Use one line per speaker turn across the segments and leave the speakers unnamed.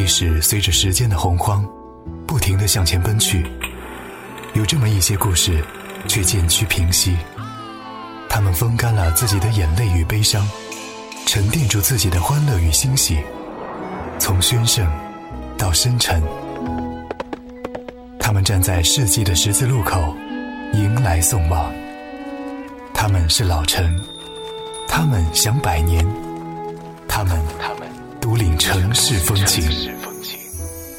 历史随着时间的洪荒，不停的向前奔去。有这么一些故事，却渐趋平息。他们风干了自己的眼泪与悲伤，沉淀住自己的欢乐与欣喜。从宣盛到深沉，他们站在世纪的十字路口，迎来送往。他们是老臣，他们想百年，城市风情。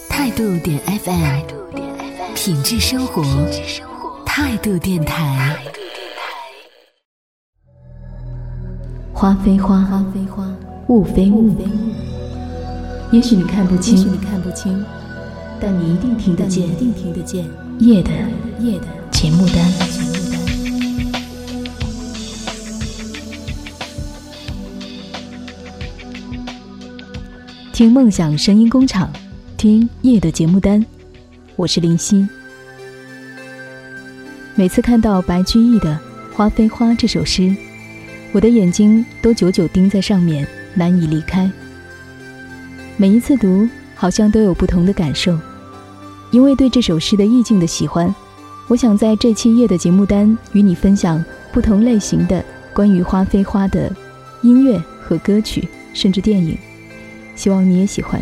态度点 FM，品质生活，态度电台。花非花，花非花雾非雾。也许你看不清，但你一定听得见。夜的夜的节目单。听梦想声音工厂，听夜的节目单，我是林夕。每次看到白居易的《花非花》这首诗，我的眼睛都久久盯在上面，难以离开。每一次读，好像都有不同的感受。因为对这首诗的意境的喜欢，我想在这期夜的节目单与你分享不同类型的关于《花非花》的音乐和歌曲，甚至电影。希望你也喜欢。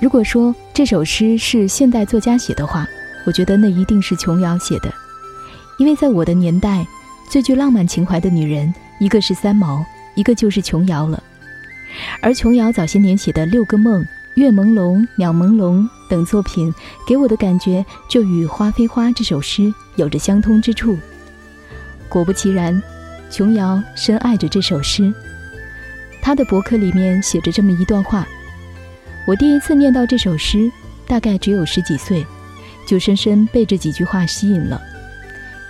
如果说这首诗是现代作家写的话，我觉得那一定是琼瑶写的，因为在我的年代，最具浪漫情怀的女人，一个是三毛，一个就是琼瑶了。而琼瑶早些年写的《六个梦》。月朦胧，鸟朦胧等作品，给我的感觉就与《花非花》这首诗有着相通之处。果不其然，琼瑶深爱着这首诗。她的博客里面写着这么一段话：我第一次念到这首诗，大概只有十几岁，就深深被这几句话吸引了，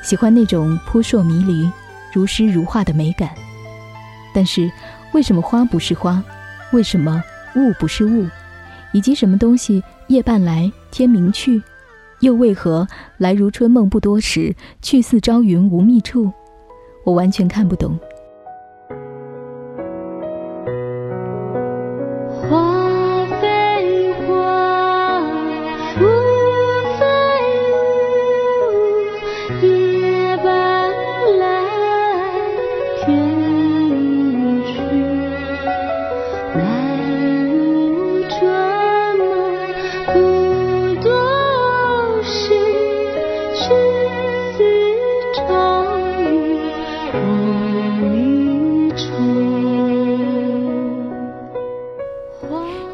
喜欢那种扑朔迷离、如诗如画的美感。但是，为什么花不是花？为什么雾不是雾？以及什么东西夜半来，天明去，又为何来如春梦不多时，去似朝云无觅处？我完全看不懂。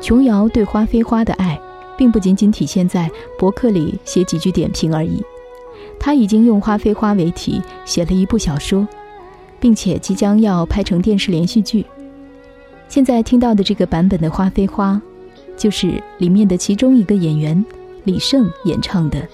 琼瑶对花非花的爱，并不仅仅体现在博客里写几句点评而已。他已经用花非花为题写了一部小说，并且即将要拍成电视连续剧。现在听到的这个版本的花非花，就是里面的其中一个演员李晟演唱的。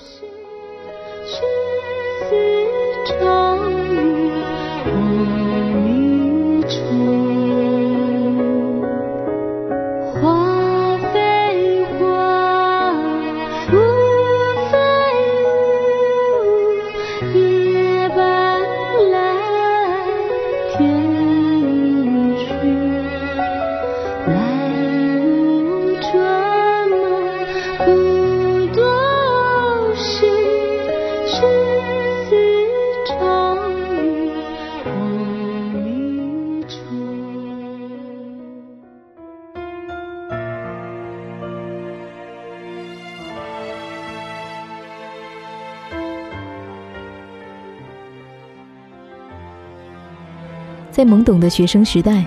在懵懂的学生时代，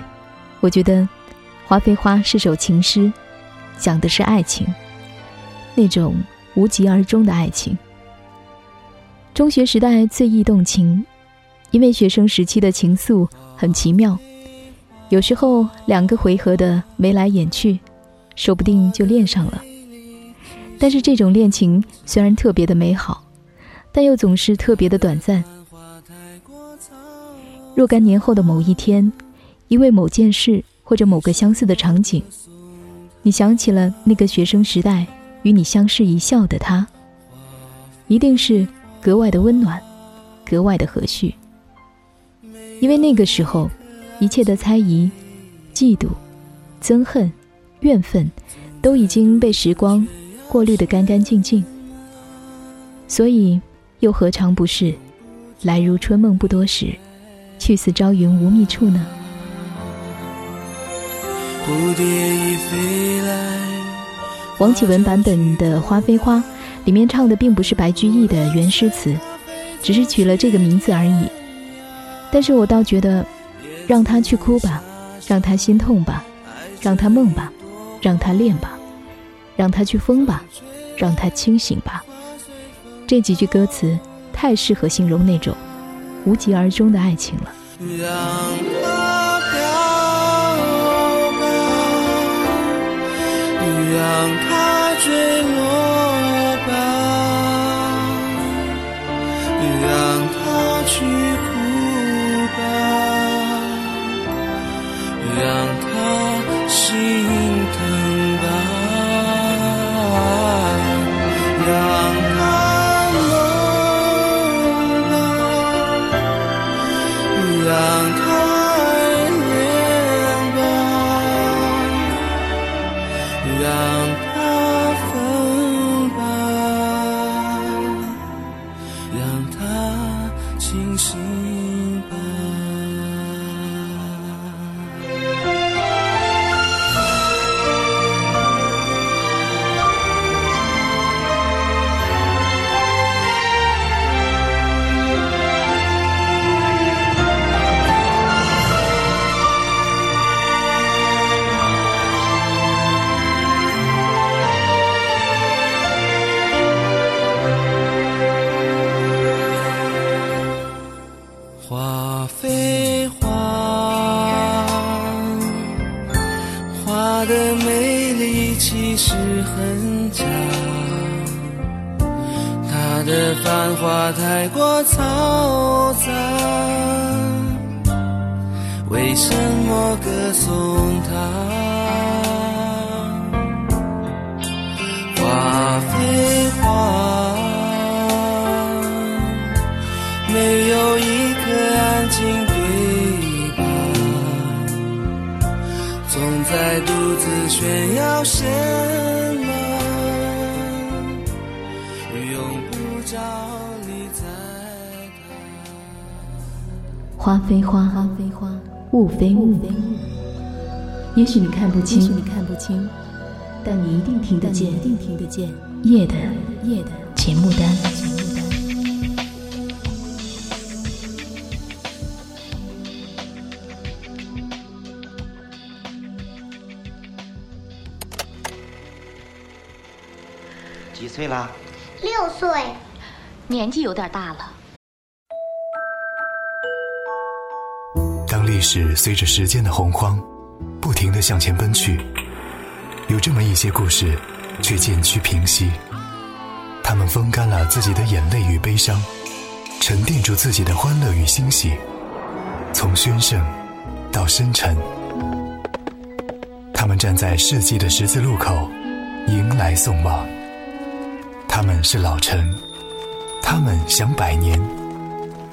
我觉得《花非花》是首情诗，讲的是爱情，那种无疾而终的爱情。中学时代最易动情，因为学生时期的情愫很奇妙，有时候两个回合的眉来眼去，说不定就恋上了。但是这种恋情虽然特别的美好，但又总是特别的短暂。若干年后的某一天，因为某件事或者某个相似的场景，你想起了那个学生时代与你相视一笑的他，一定是格外的温暖，格外的和煦。因为那个时候，一切的猜疑、嫉妒、憎恨、怨愤，都已经被时光过滤得干干净净。所以，又何尝不是“来如春梦不多时，去似朝云无觅处”呢？蝴蝶已飞来。王启文版本的《花非花》里面唱的并不是白居易的原诗词，只是取了这个名字而已。但是我倒觉得，让他去哭吧，让他心痛吧，让他梦吧，让他恋吧，让他去疯吧，让他清醒吧。这几句歌词太适合形容那种无疾而终的爱情了。让它坠落吧，让它去哭吧，让它心这繁华太过嘈杂，为什么歌颂它？花非花，没有一颗安静对白？总在独自炫耀什么？用不着。花非花，花非花；雾非雾。也许你看不清，也许你看不清，但你一定听得见，一定听得见。夜的夜的节目单。
几岁了？
六岁，
年纪有点大了。
当历史随着时间的洪荒，不停的向前奔去。有这么一些故事，却渐趋平息。他们风干了自己的眼泪与悲伤，沉淀住自己的欢乐与欣喜。从宣盛到深沉，他们站在世纪的十字路口，迎来送往。他们是老臣，他们想百年，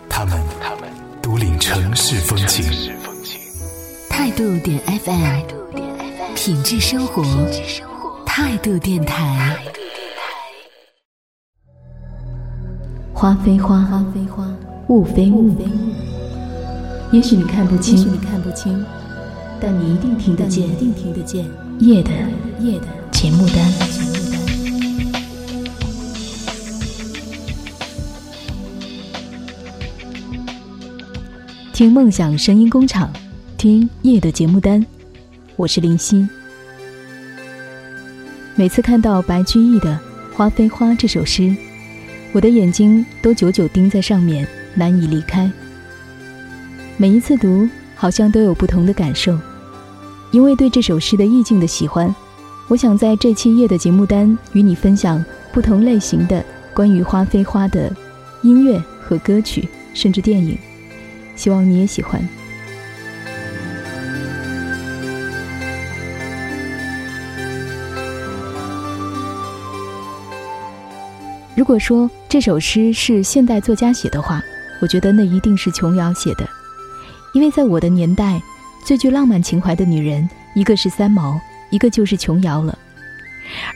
他们。独领城市风情，
态度点 FM，品质生活，态度电台。
花非花，花非花；雾非雾。也许你看不清，也许你看不清，但你一定听得见，一定听得见。夜的夜的节目单。听梦想声音工厂，听夜的节目单，我是林夕。每次看到白居易的《花非花》这首诗，我的眼睛都久久盯在上面，难以离开。每一次读，好像都有不同的感受。因为对这首诗的意境的喜欢，我想在这期夜的节目单与你分享不同类型的关于《花非花》的音乐和歌曲，甚至电影。希望你也喜欢。如果说这首诗是现代作家写的话，我觉得那一定是琼瑶写的，因为在我的年代，最具浪漫情怀的女人，一个是三毛，一个就是琼瑶了。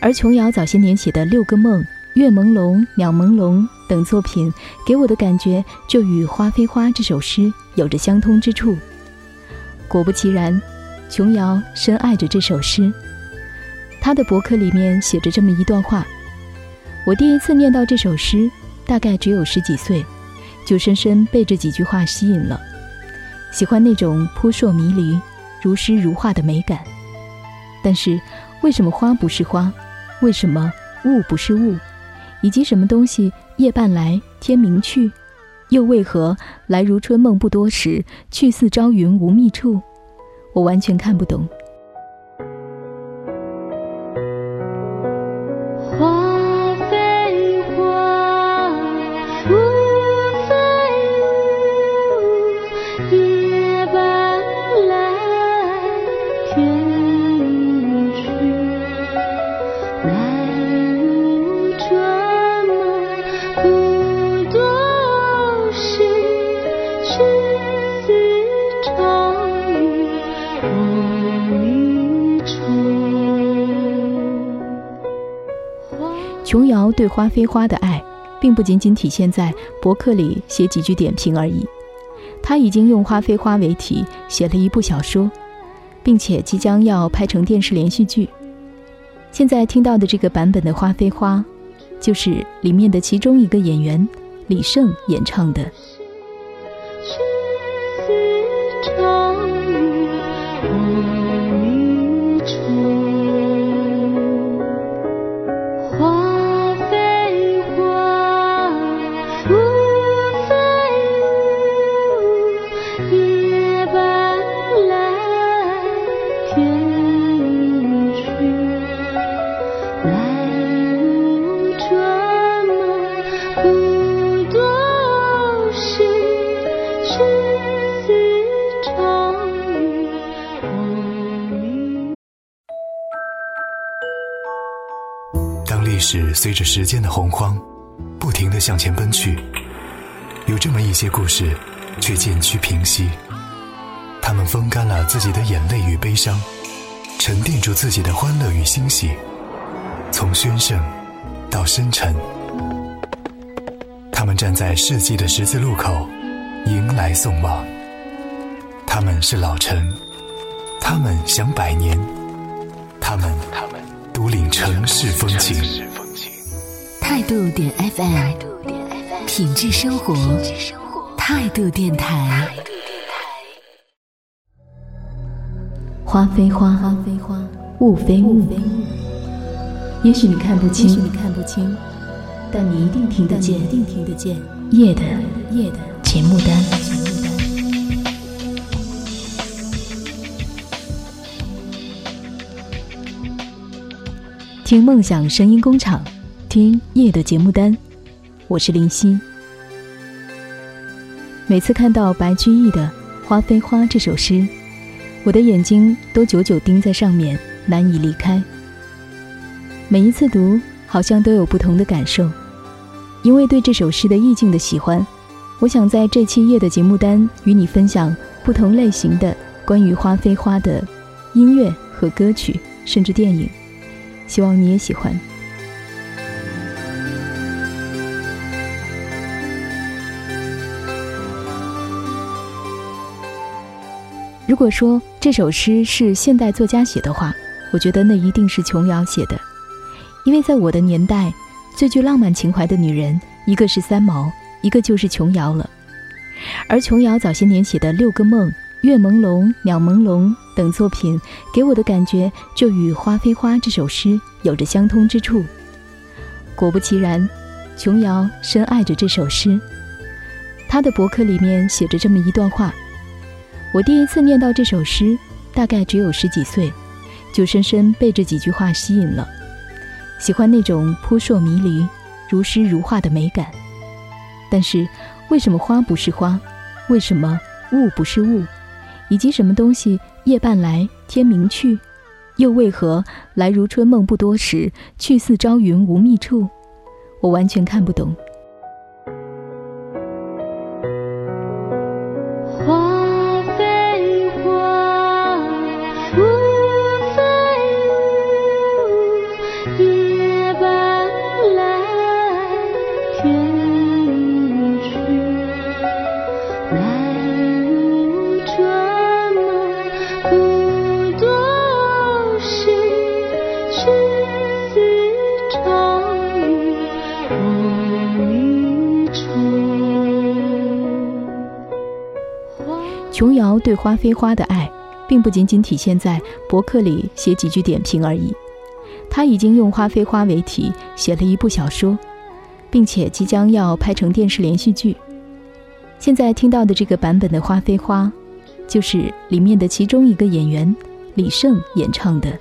而琼瑶早些年写的《六个梦》《月朦胧》《鸟朦胧》等作品，给我的感觉就与《花非花》这首诗有着相通之处。果不其然，琼瑶深爱着这首诗。她的博客里面写着这么一段话：我第一次念到这首诗，大概只有十几岁。就深深被这几句话吸引了，喜欢那种扑朔迷离、如诗如画的美感。但是，为什么花不是花？为什么雾不是雾？以及什么东西夜半来，天明去？又为何来如春梦不多时，去似朝云无觅处？我完全看不懂。琼瑶对花非花的爱，并不仅仅体现在博客里写几句点评而已。他已经用花非花为题写了一部小说，并且即将要拍成电视连续剧。现在听到的这个版本的花非花，就是里面的其中一个演员李晟演唱的。
历史随着时间的洪荒，不停的向前奔去。有这么一些故事，却渐趋平息。他们风干了自己的眼泪与悲伤，沉淀住自己的欢乐与欣喜。从宣盛到深沉，他们站在世纪的十字路口，迎来送往。他们是老臣，他们想百年，城市风情。
态度点 FM，品质生活，态度电台。
花非花，花非花雾非雾。也许你看不清，但你一定听得见。夜的夜的节目单。听梦想声音工厂。听夜的节目单，我是林夕。每次看到白居易的《花非花》这首诗，我的眼睛都久久盯在上面，难以离开。每一次读，好像都有不同的感受。因为对这首诗的意境的喜欢，我想在这期夜的节目单与你分享不同类型的关于《花非花》的音乐和歌曲，甚至电影。希望你也喜欢。如果说这首诗是现代作家写的话，我觉得那一定是琼瑶写的，因为在我的年代，最具浪漫情怀的女人，一个是三毛，一个就是琼瑶了。而琼瑶早些年写的《六个梦》《月朦胧》《鸟朦胧》等作品，给我的感觉就与《花非花》这首诗有着相通之处。果不其然，琼瑶深爱着这首诗。她的博客里面写着这么一段话。我第一次念到这首诗，大概只有十几岁，就深深被这几句话吸引了，喜欢那种扑朔迷离、如诗如画的美感。但是，为什么花不是花？为什么雾不是雾？以及什么东西夜半来，天明去？又为何来如春梦不多时，去似朝云无觅处？我完全看不懂。琼瑶对花非花的爱，并不仅仅体现在博客里写几句点评而已。他已经用花非花为题写了一部小说，并且即将要拍成电视连续剧。现在听到的这个版本的花非花，就是里面的其中一个演员李晟演唱的。